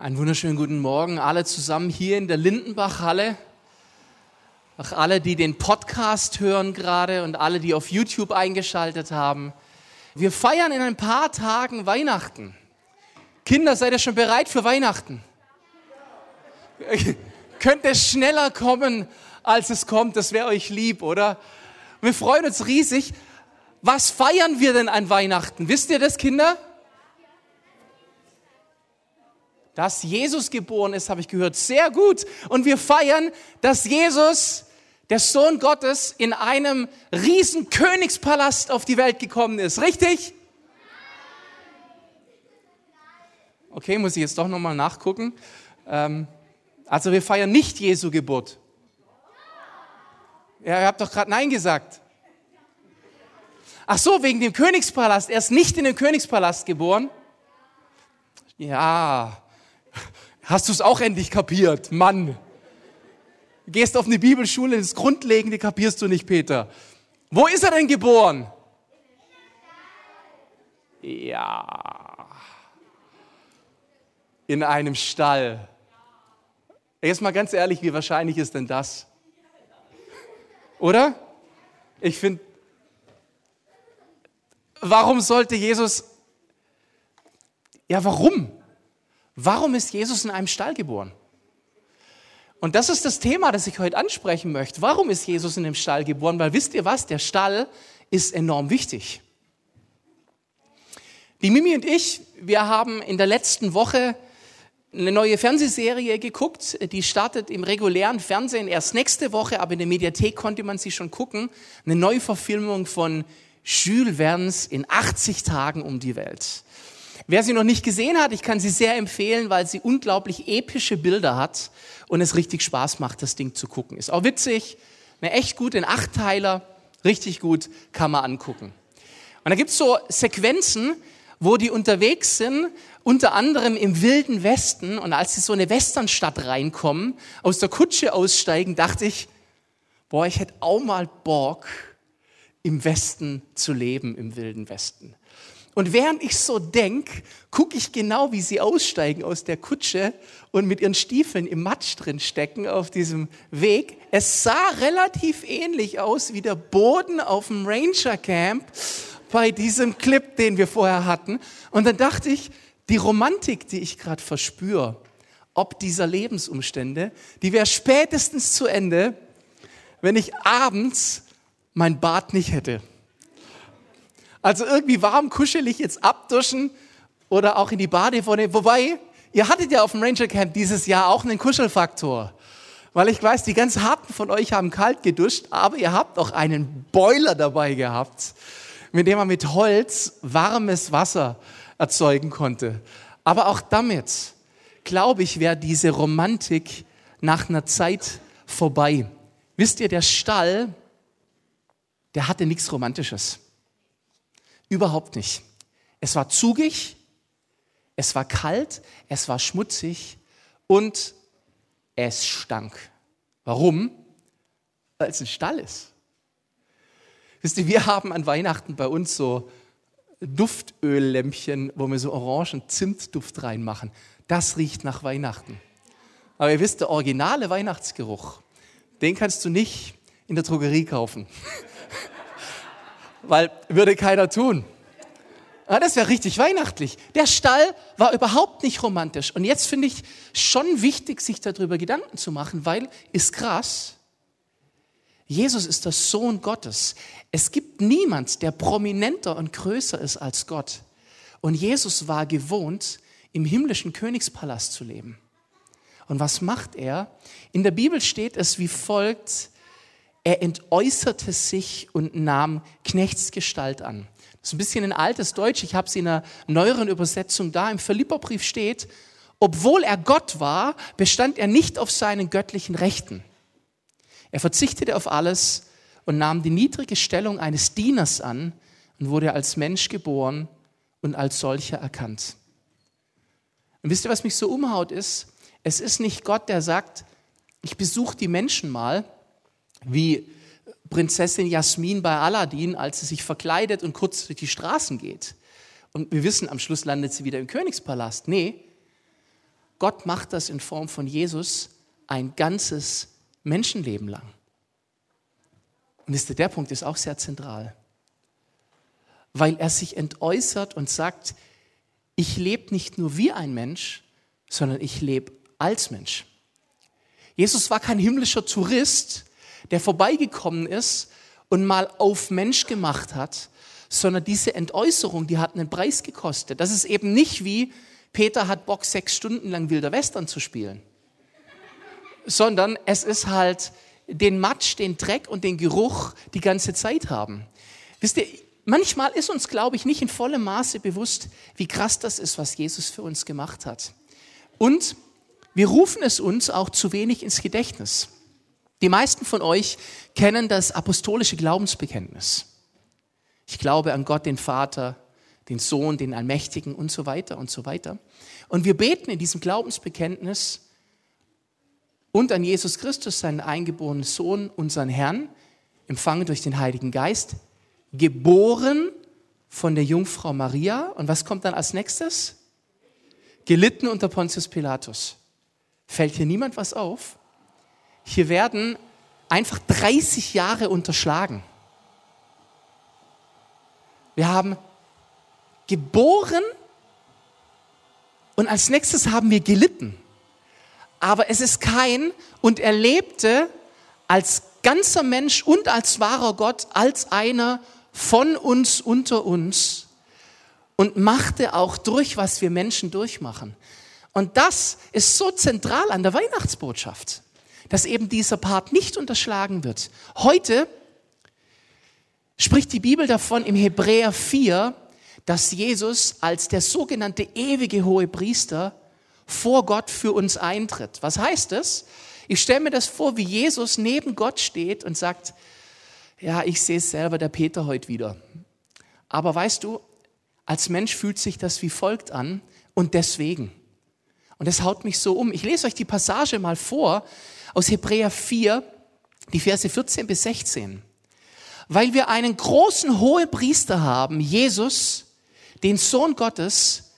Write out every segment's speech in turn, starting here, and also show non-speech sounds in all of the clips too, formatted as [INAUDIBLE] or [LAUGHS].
Einen wunderschönen guten Morgen alle zusammen hier in der Lindenbach-Halle. Auch alle, die den Podcast hören gerade und alle, die auf YouTube eingeschaltet haben. Wir feiern in ein paar Tagen Weihnachten. Kinder, seid ihr schon bereit für Weihnachten? [LAUGHS] Könnt ihr schneller kommen, als es kommt? Das wäre euch lieb, oder? Wir freuen uns riesig. Was feiern wir denn an Weihnachten? Wisst ihr das, Kinder? Dass Jesus geboren ist, habe ich gehört. Sehr gut. Und wir feiern, dass Jesus, der Sohn Gottes, in einem riesen Königspalast auf die Welt gekommen ist. Richtig? Okay, muss ich jetzt doch nochmal nachgucken. Ähm, also wir feiern nicht Jesu Geburt. Ja, ihr habt doch gerade Nein gesagt. Ach so, wegen dem Königspalast. Er ist nicht in den Königspalast geboren. Ja, Hast du es auch endlich kapiert? Mann. Gehst auf eine Bibelschule, das Grundlegende kapierst du nicht, Peter. Wo ist er denn geboren? Ja. In einem Stall. Jetzt mal ganz ehrlich, wie wahrscheinlich ist denn das? Oder? Ich finde, warum sollte Jesus, ja, warum? Warum ist Jesus in einem Stall geboren? Und das ist das Thema, das ich heute ansprechen möchte. Warum ist Jesus in dem Stall geboren? Weil wisst ihr was? Der Stall ist enorm wichtig. Die Mimi und ich, wir haben in der letzten Woche eine neue Fernsehserie geguckt. Die startet im regulären Fernsehen erst nächste Woche, aber in der Mediathek konnte man sie schon gucken. Eine Neuverfilmung von Jules Verne's in 80 Tagen um die Welt. Wer sie noch nicht gesehen hat, ich kann sie sehr empfehlen, weil sie unglaublich epische Bilder hat und es richtig Spaß macht, das Ding zu gucken. Ist auch witzig, eine echt gute, ein Achtteiler, richtig gut, kann man angucken. Und da gibt's so Sequenzen, wo die unterwegs sind, unter anderem im wilden Westen. Und als sie so eine Westernstadt reinkommen, aus der Kutsche aussteigen, dachte ich, boah, ich hätte auch mal Bock, im Westen zu leben, im wilden Westen. Und während ich so denk, gucke ich genau, wie sie aussteigen aus der Kutsche und mit ihren Stiefeln im Matsch drin stecken auf diesem Weg. Es sah relativ ähnlich aus wie der Boden auf dem Ranger Camp bei diesem Clip, den wir vorher hatten. Und dann dachte ich, die Romantik, die ich gerade verspüre, ob dieser Lebensumstände, die wäre spätestens zu Ende, wenn ich abends mein Bad nicht hätte. Also irgendwie warm, kuschelig jetzt abduschen oder auch in die Badewanne. Wobei, ihr hattet ja auf dem Ranger Camp dieses Jahr auch einen Kuschelfaktor. Weil ich weiß, die ganz harten von euch haben kalt geduscht, aber ihr habt auch einen Boiler dabei gehabt, mit dem man mit Holz warmes Wasser erzeugen konnte. Aber auch damit, glaube ich, wäre diese Romantik nach einer Zeit vorbei. Wisst ihr, der Stall, der hatte nichts Romantisches. Überhaupt nicht. Es war zugig, es war kalt, es war schmutzig und es stank. Warum? Weil es ein Stall ist. Wisst ihr, wir haben an Weihnachten bei uns so Duftöllämpchen, wo wir so orangen Zimtduft reinmachen. Das riecht nach Weihnachten. Aber ihr wisst, der originale Weihnachtsgeruch, den kannst du nicht in der Drogerie kaufen. Weil würde keiner tun. Ja, das wäre richtig weihnachtlich. Der Stall war überhaupt nicht romantisch. Und jetzt finde ich schon wichtig, sich darüber Gedanken zu machen, weil ist krass. Jesus ist der Sohn Gottes. Es gibt niemand, der prominenter und größer ist als Gott. Und Jesus war gewohnt, im himmlischen Königspalast zu leben. Und was macht er? In der Bibel steht es wie folgt, er entäußerte sich und nahm Knechtsgestalt an. Das ist ein bisschen ein altes Deutsch, ich habe es in einer neueren Übersetzung da. Im Philipperbrief steht, obwohl er Gott war, bestand er nicht auf seinen göttlichen Rechten. Er verzichtete auf alles und nahm die niedrige Stellung eines Dieners an und wurde als Mensch geboren und als solcher erkannt. Und wisst ihr, was mich so umhaut ist? Es ist nicht Gott, der sagt, ich besuche die Menschen mal wie Prinzessin Jasmin bei Aladdin, als sie sich verkleidet und kurz durch die Straßen geht. Und wir wissen, am Schluss landet sie wieder im Königspalast. Nee, Gott macht das in Form von Jesus ein ganzes Menschenleben lang. Und wisst ihr, der Punkt ist auch sehr zentral, weil er sich entäußert und sagt, ich lebe nicht nur wie ein Mensch, sondern ich lebe als Mensch. Jesus war kein himmlischer Tourist, der vorbeigekommen ist und mal auf Mensch gemacht hat, sondern diese Entäußerung, die hat einen Preis gekostet. Das ist eben nicht wie, Peter hat Bock, sechs Stunden lang Wilder Western zu spielen, sondern es ist halt den Matsch, den Dreck und den Geruch die ganze Zeit haben. Wisst ihr, manchmal ist uns, glaube ich, nicht in vollem Maße bewusst, wie krass das ist, was Jesus für uns gemacht hat. Und wir rufen es uns auch zu wenig ins Gedächtnis. Die meisten von euch kennen das apostolische Glaubensbekenntnis. Ich glaube an Gott, den Vater, den Sohn, den Allmächtigen und so weiter und so weiter. Und wir beten in diesem Glaubensbekenntnis und an Jesus Christus, seinen eingeborenen Sohn, unseren Herrn, empfangen durch den Heiligen Geist, geboren von der Jungfrau Maria. Und was kommt dann als nächstes? Gelitten unter Pontius Pilatus. Fällt hier niemand was auf? Hier werden einfach 30 Jahre unterschlagen. Wir haben geboren und als nächstes haben wir gelitten. Aber es ist kein und er lebte als ganzer Mensch und als wahrer Gott, als einer von uns unter uns und machte auch durch, was wir Menschen durchmachen. Und das ist so zentral an der Weihnachtsbotschaft, dass eben dieser Part nicht unterschlagen wird. Heute spricht die Bibel davon im Hebräer 4, dass Jesus als der sogenannte ewige hohe Priester vor Gott für uns eintritt. Was heißt das? Ich stelle mir das vor, wie Jesus neben Gott steht und sagt, ja, ich sehe es selber, der Peter heute wieder. Aber weißt du, als Mensch fühlt sich das wie folgt an und deswegen. Und das haut mich so um. Ich lese euch die Passage mal vor aus Hebräer 4, die Verse 14 bis 16 weil wir einen großen Hohepriester haben, Jesus, den Sohn Gottes,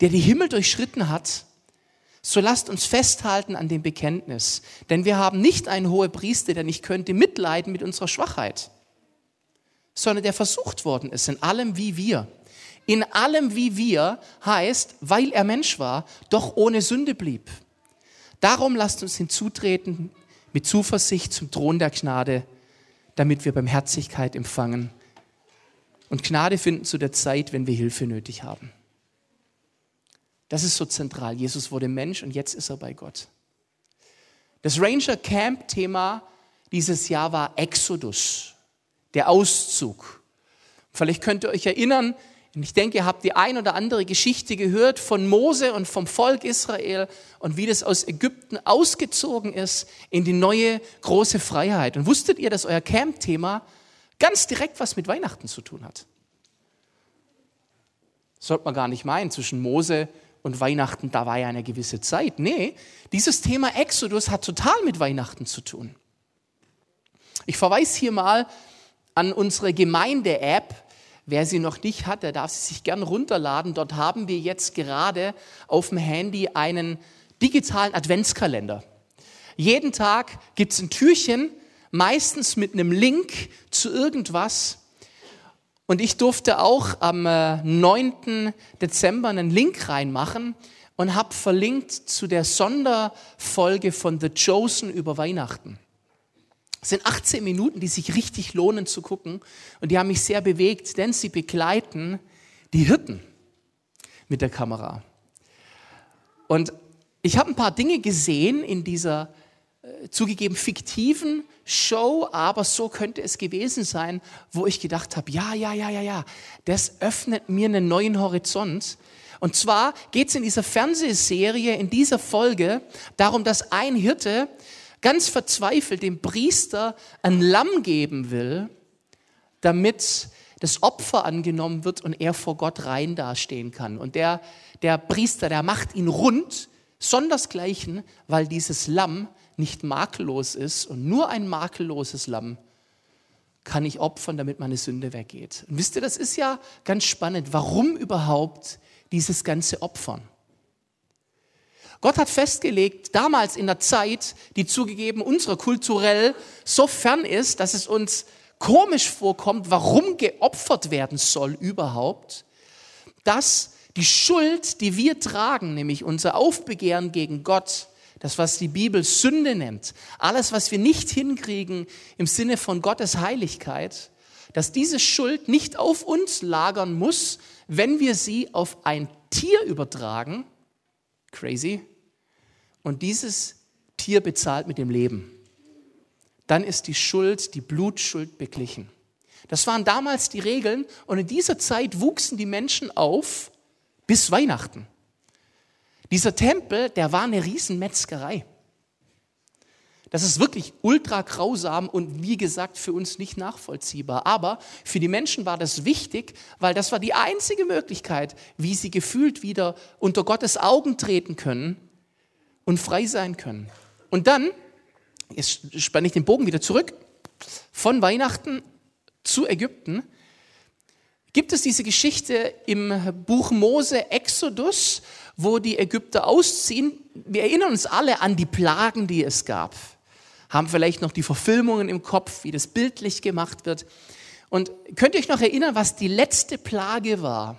der die Himmel durchschritten hat, so lasst uns festhalten an dem Bekenntnis. Denn wir haben nicht einen Hohepriester, der nicht könnte mitleiden mit unserer Schwachheit, sondern der versucht worden ist in allem wie wir. In allem wie wir heißt, weil er Mensch war, doch ohne Sünde blieb. Darum lasst uns hinzutreten mit Zuversicht zum Thron der Gnade, damit wir Barmherzigkeit empfangen und Gnade finden zu der Zeit, wenn wir Hilfe nötig haben. Das ist so zentral. Jesus wurde Mensch und jetzt ist er bei Gott. Das Ranger Camp Thema dieses Jahr war Exodus, der Auszug. Vielleicht könnt ihr euch erinnern, und ich denke, ihr habt die ein oder andere Geschichte gehört von Mose und vom Volk Israel und wie das aus Ägypten ausgezogen ist in die neue große Freiheit. Und wusstet ihr, dass euer Camp-Thema ganz direkt was mit Weihnachten zu tun hat? sollte man gar nicht meinen, zwischen Mose und Weihnachten, da war ja eine gewisse Zeit. Nee, dieses Thema Exodus hat total mit Weihnachten zu tun. Ich verweise hier mal an unsere Gemeinde-App, Wer sie noch nicht hat, der darf sie sich gern runterladen. Dort haben wir jetzt gerade auf dem Handy einen digitalen Adventskalender. Jeden Tag gibt es ein Türchen, meistens mit einem Link zu irgendwas. Und ich durfte auch am 9. Äh, Dezember einen Link reinmachen und habe verlinkt zu der Sonderfolge von The Chosen über Weihnachten. Es sind 18 Minuten, die sich richtig lohnen zu gucken und die haben mich sehr bewegt, denn sie begleiten die Hirten mit der Kamera. Und ich habe ein paar Dinge gesehen in dieser äh, zugegeben fiktiven Show, aber so könnte es gewesen sein, wo ich gedacht habe, ja, ja, ja, ja, ja, das öffnet mir einen neuen Horizont. Und zwar geht es in dieser Fernsehserie, in dieser Folge darum, dass ein Hirte ganz verzweifelt dem Priester ein Lamm geben will, damit das Opfer angenommen wird und er vor Gott rein dastehen kann. Und der, der Priester, der macht ihn rund, sondersgleichen, weil dieses Lamm nicht makellos ist und nur ein makelloses Lamm kann ich opfern, damit meine Sünde weggeht. Und wisst ihr, das ist ja ganz spannend. Warum überhaupt dieses ganze Opfern? Gott hat festgelegt, damals in der Zeit, die zugegeben unserer kulturell so fern ist, dass es uns komisch vorkommt, warum geopfert werden soll überhaupt, dass die Schuld, die wir tragen, nämlich unser Aufbegehren gegen Gott, das, was die Bibel Sünde nennt, alles, was wir nicht hinkriegen im Sinne von Gottes Heiligkeit, dass diese Schuld nicht auf uns lagern muss, wenn wir sie auf ein Tier übertragen, crazy, und dieses Tier bezahlt mit dem Leben, dann ist die Schuld, die Blutschuld beglichen. Das waren damals die Regeln und in dieser Zeit wuchsen die Menschen auf bis Weihnachten. Dieser Tempel, der war eine Riesenmetzgerei. Das ist wirklich ultra grausam und wie gesagt für uns nicht nachvollziehbar. Aber für die Menschen war das wichtig, weil das war die einzige Möglichkeit, wie sie gefühlt wieder unter Gottes Augen treten können und frei sein können. Und dann, jetzt spanne ich den Bogen wieder zurück, von Weihnachten zu Ägypten, gibt es diese Geschichte im Buch Mose Exodus, wo die Ägypter ausziehen. Wir erinnern uns alle an die Plagen, die es gab. Haben vielleicht noch die Verfilmungen im Kopf, wie das bildlich gemacht wird. Und könnt ihr euch noch erinnern, was die letzte Plage war,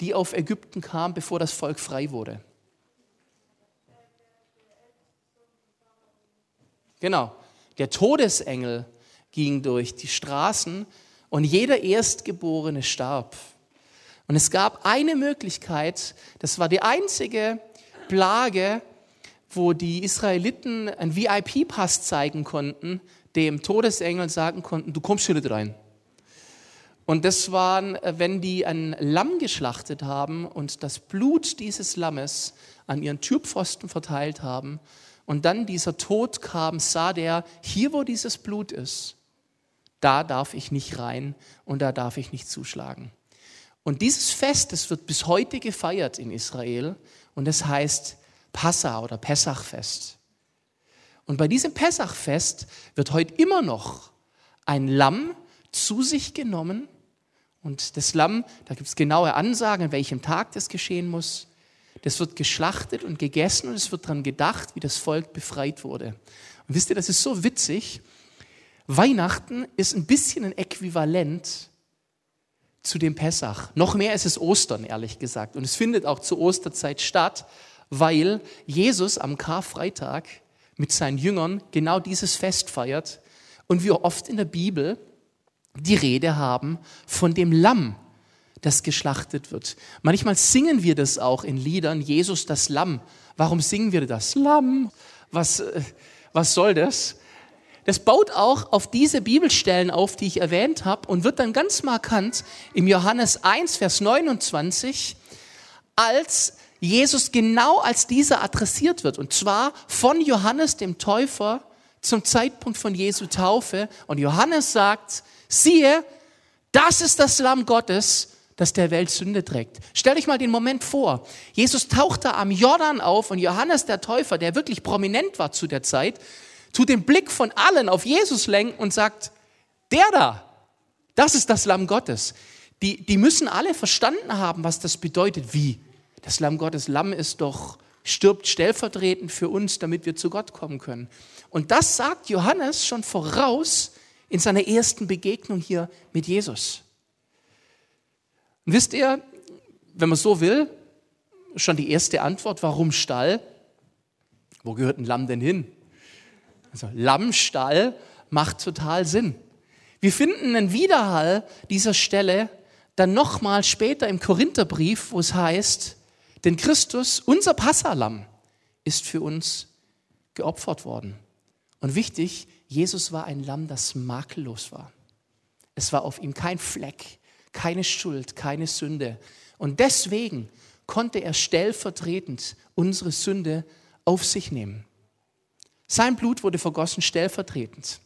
die auf Ägypten kam, bevor das Volk frei wurde? Genau, der Todesengel ging durch die Straßen und jeder Erstgeborene starb. Und es gab eine Möglichkeit, das war die einzige Plage, wo die Israeliten einen VIP-Pass zeigen konnten, dem Todesengel sagen konnten, du kommst hier nicht rein. Und das waren, wenn die ein Lamm geschlachtet haben und das Blut dieses Lammes an ihren Türpfosten verteilt haben und dann dieser Tod kam, sah der, hier wo dieses Blut ist, da darf ich nicht rein und da darf ich nicht zuschlagen. Und dieses Fest, das wird bis heute gefeiert in Israel und es heißt Passa oder Pessachfest. Und bei diesem Pessachfest wird heute immer noch ein Lamm zu sich genommen und das Lamm, da gibt es genaue Ansagen, an welchem Tag das geschehen muss. Das wird geschlachtet und gegessen und es wird daran gedacht, wie das Volk befreit wurde. Und wisst ihr, das ist so witzig. Weihnachten ist ein bisschen ein Äquivalent zu dem Pessach. Noch mehr ist es Ostern, ehrlich gesagt. Und es findet auch zur Osterzeit statt, weil Jesus am Karfreitag mit seinen Jüngern genau dieses Fest feiert und wir oft in der Bibel die Rede haben von dem Lamm, das geschlachtet wird. Manchmal singen wir das auch in Liedern, Jesus das Lamm. Warum singen wir das? Lamm. Was, äh, was soll das? Das baut auch auf diese Bibelstellen auf, die ich erwähnt habe und wird dann ganz markant im Johannes 1, Vers 29, als Jesus genau als dieser adressiert wird. Und zwar von Johannes dem Täufer zum Zeitpunkt von Jesu Taufe. Und Johannes sagt, siehe, das ist das Lamm Gottes, das der Welt Sünde trägt. Stell dich mal den Moment vor. Jesus taucht da am Jordan auf und Johannes der Täufer, der wirklich prominent war zu der Zeit, tut den Blick von allen auf Jesus lenken und sagt, der da, das ist das Lamm Gottes. Die, die müssen alle verstanden haben, was das bedeutet. Wie? Das Lamm Gottes, Lamm ist doch, stirbt stellvertretend für uns, damit wir zu Gott kommen können. Und das sagt Johannes schon voraus in seiner ersten Begegnung hier mit Jesus. Und wisst ihr, wenn man so will, schon die erste Antwort, warum Stall? Wo gehört ein Lamm denn hin? Also Lammstall macht total Sinn. Wir finden einen Widerhall dieser Stelle dann nochmal später im Korintherbrief, wo es heißt, denn Christus, unser Passalam, ist für uns geopfert worden. Und wichtig, Jesus war ein Lamm, das makellos war. Es war auf ihm kein Fleck, keine Schuld, keine Sünde. Und deswegen konnte er stellvertretend unsere Sünde auf sich nehmen. Sein Blut wurde vergossen stellvertretend.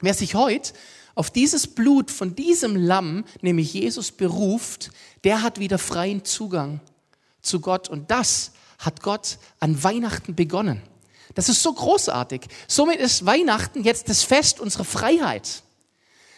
Wer sich heute auf dieses Blut von diesem Lamm, nämlich Jesus, beruft, der hat wieder freien Zugang zu Gott. Und das hat Gott an Weihnachten begonnen. Das ist so großartig. Somit ist Weihnachten jetzt das Fest unserer Freiheit.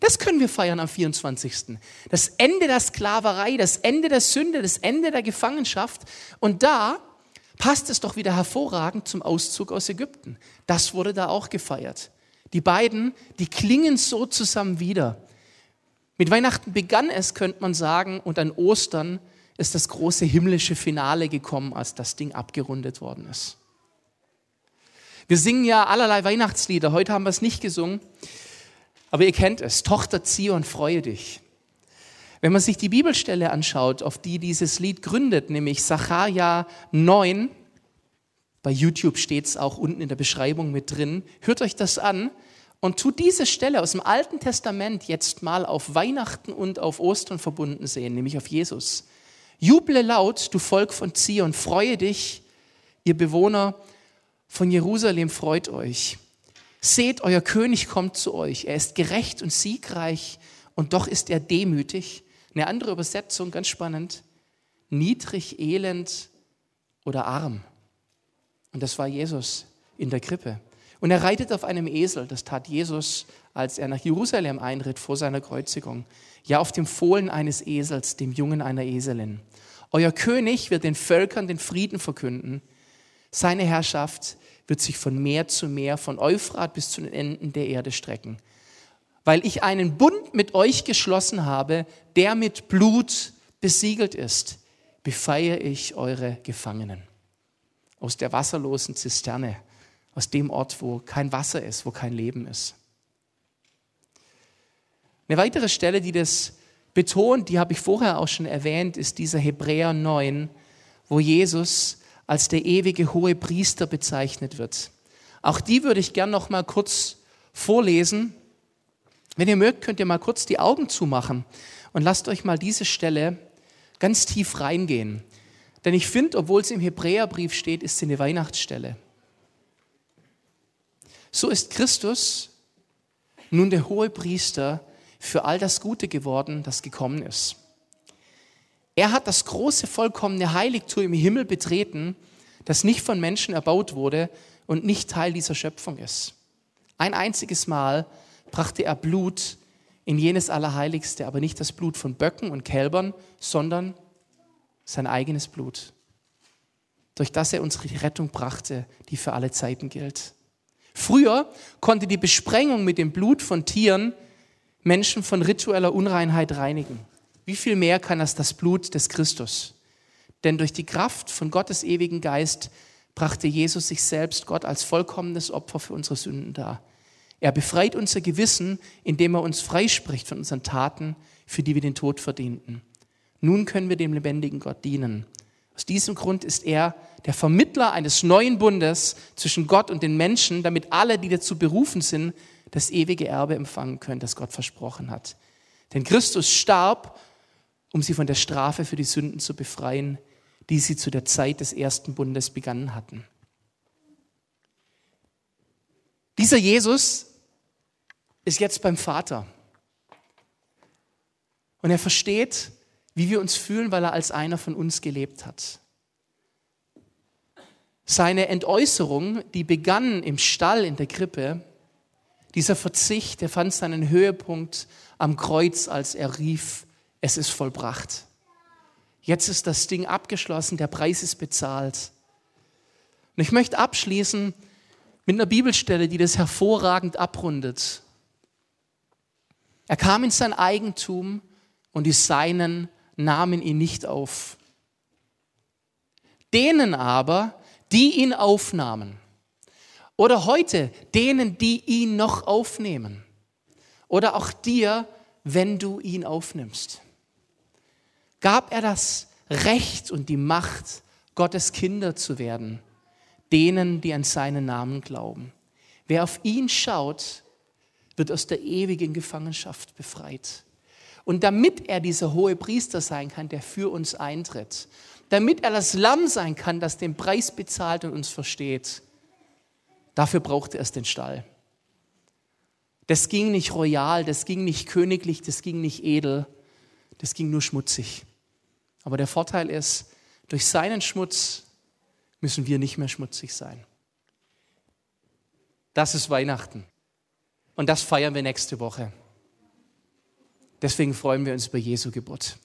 Das können wir feiern am 24. Das Ende der Sklaverei, das Ende der Sünde, das Ende der Gefangenschaft. Und da passt es doch wieder hervorragend zum Auszug aus Ägypten. Das wurde da auch gefeiert. Die beiden, die klingen so zusammen wieder. Mit Weihnachten begann es, könnte man sagen, und an Ostern ist das große himmlische Finale gekommen, als das Ding abgerundet worden ist. Wir singen ja allerlei Weihnachtslieder. Heute haben wir es nicht gesungen. Aber ihr kennt es. Tochter Zion, freue dich. Wenn man sich die Bibelstelle anschaut, auf die dieses Lied gründet, nämlich Sacharja 9, bei YouTube steht es auch unten in der Beschreibung mit drin, hört euch das an und tut diese Stelle aus dem Alten Testament jetzt mal auf Weihnachten und auf Ostern verbunden sehen, nämlich auf Jesus. Juble laut, du Volk von Zion, freue dich, ihr Bewohner von Jerusalem, freut euch. Seht, euer König kommt zu euch. Er ist gerecht und siegreich und doch ist er demütig. Eine andere Übersetzung, ganz spannend. Niedrig, elend oder arm. Und das war Jesus in der Krippe. Und er reitet auf einem Esel. Das tat Jesus, als er nach Jerusalem einritt vor seiner Kreuzigung. Ja, auf dem Fohlen eines Esels, dem Jungen einer Eselin. Euer König wird den Völkern den Frieden verkünden. Seine Herrschaft wird sich von Meer zu Meer, von Euphrat bis zu den Enden der Erde strecken. Weil ich einen Bund mit euch geschlossen habe, der mit Blut besiegelt ist, befeie ich eure Gefangenen. Aus der wasserlosen Zisterne, aus dem Ort, wo kein Wasser ist, wo kein Leben ist. Eine weitere Stelle, die das betont, die habe ich vorher auch schon erwähnt, ist dieser Hebräer 9, wo Jesus als der ewige hohe Priester bezeichnet wird. Auch die würde ich gern noch mal kurz vorlesen. Wenn ihr mögt, könnt ihr mal kurz die Augen zumachen und lasst euch mal diese Stelle ganz tief reingehen. Denn ich finde, obwohl es im Hebräerbrief steht, ist sie eine Weihnachtsstelle. So ist Christus nun der hohe Priester für all das Gute geworden, das gekommen ist. Er hat das große, vollkommene Heiligtum im Himmel betreten, das nicht von Menschen erbaut wurde und nicht Teil dieser Schöpfung ist. Ein einziges Mal brachte er Blut in jenes Allerheiligste, aber nicht das Blut von Böcken und Kälbern, sondern sein eigenes Blut, durch das er unsere Rettung brachte, die für alle Zeiten gilt. Früher konnte die Besprengung mit dem Blut von Tieren Menschen von ritueller Unreinheit reinigen. Wie viel mehr kann das das Blut des Christus? Denn durch die Kraft von Gottes ewigen Geist brachte Jesus sich selbst Gott als vollkommenes Opfer für unsere Sünden dar. Er befreit unser Gewissen, indem er uns freispricht von unseren Taten, für die wir den Tod verdienten. Nun können wir dem lebendigen Gott dienen. Aus diesem Grund ist er der Vermittler eines neuen Bundes zwischen Gott und den Menschen, damit alle, die dazu berufen sind, das ewige Erbe empfangen können, das Gott versprochen hat. Denn Christus starb um sie von der Strafe für die Sünden zu befreien, die sie zu der Zeit des ersten Bundes begangen hatten. Dieser Jesus ist jetzt beim Vater. Und er versteht, wie wir uns fühlen, weil er als einer von uns gelebt hat. Seine Entäußerung, die begann im Stall in der Krippe, dieser Verzicht, der fand seinen Höhepunkt am Kreuz, als er rief, es ist vollbracht. Jetzt ist das Ding abgeschlossen, der Preis ist bezahlt. Und ich möchte abschließen mit einer Bibelstelle, die das hervorragend abrundet. Er kam in sein Eigentum und die Seinen nahmen ihn nicht auf. Denen aber, die ihn aufnahmen, oder heute denen, die ihn noch aufnehmen, oder auch dir, wenn du ihn aufnimmst gab er das Recht und die Macht, Gottes Kinder zu werden, denen, die an seinen Namen glauben. Wer auf ihn schaut, wird aus der ewigen Gefangenschaft befreit. Und damit er dieser hohe Priester sein kann, der für uns eintritt, damit er das Lamm sein kann, das den Preis bezahlt und uns versteht, dafür brauchte er den Stall. Das ging nicht royal, das ging nicht königlich, das ging nicht edel, das ging nur schmutzig. Aber der Vorteil ist, durch seinen Schmutz müssen wir nicht mehr schmutzig sein. Das ist Weihnachten. Und das feiern wir nächste Woche. Deswegen freuen wir uns über Jesu Geburt.